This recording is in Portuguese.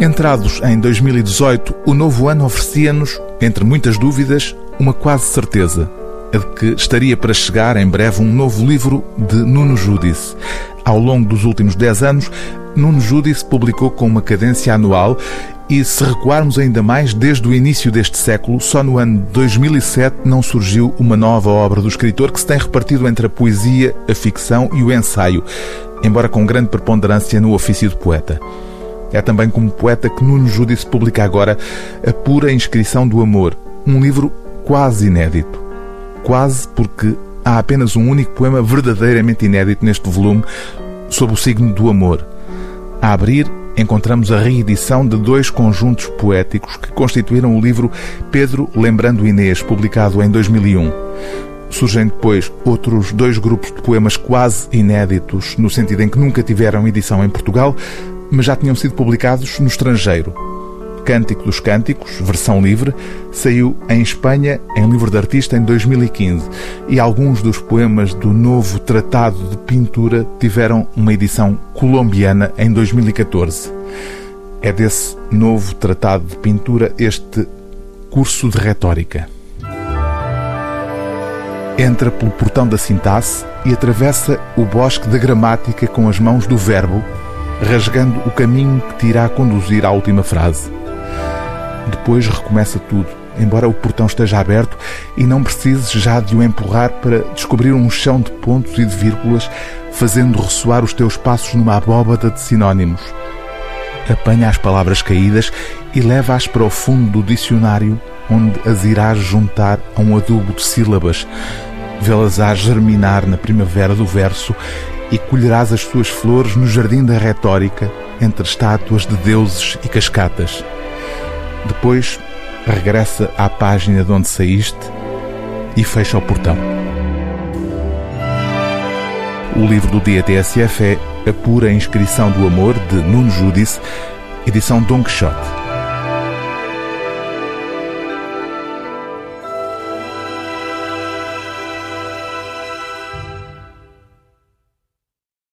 Entrados em 2018, o novo ano oferecia-nos, entre muitas dúvidas, uma quase certeza. A de que estaria para chegar em breve um novo livro de Nuno Judice. Ao longo dos últimos 10 anos, Nuno Judice publicou com uma cadência anual e, se recuarmos ainda mais, desde o início deste século, só no ano de 2007 não surgiu uma nova obra do escritor que se tem repartido entre a poesia, a ficção e o ensaio, embora com grande preponderância no ofício de poeta. É também como poeta que Nuno Judice publica agora A Pura Inscrição do Amor, um livro quase inédito. Quase porque há apenas um único poema verdadeiramente inédito neste volume, sob o signo do amor. A abrir, encontramos a reedição de dois conjuntos poéticos que constituíram o livro Pedro Lembrando Inês, publicado em 2001. Surgem depois outros dois grupos de poemas quase inéditos, no sentido em que nunca tiveram edição em Portugal, mas já tinham sido publicados no estrangeiro. Cântico dos Cânticos, versão livre, saiu em Espanha em livro de artista em 2015 e alguns dos poemas do novo Tratado de Pintura tiveram uma edição colombiana em 2014. É desse novo Tratado de Pintura este curso de retórica. Entra pelo portão da sintaxe e atravessa o bosque da gramática com as mãos do verbo, rasgando o caminho que te irá conduzir à última frase. Depois recomeça tudo, embora o portão esteja aberto e não precises já de o empurrar para descobrir um chão de pontos e de vírgulas, fazendo ressoar os teus passos numa abóbada de sinónimos. Apanha as palavras caídas e leva-as para o fundo do dicionário, onde as irás juntar a um adubo de sílabas. Vê-las a germinar na primavera do verso e colherás as suas flores no jardim da retórica, entre estátuas de deuses e cascatas. Depois regressa à página de onde saíste e fecha o portão. O livro do dia TSF é A Pura Inscrição do Amor, de Nuno Judice, edição Don Quixote.